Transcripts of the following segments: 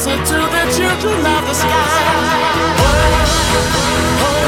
Listen to the children of the sky. Oh, oh. oh.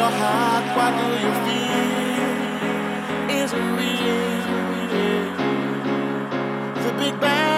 Your heart, what do you feel? Is it real? The Big Bang.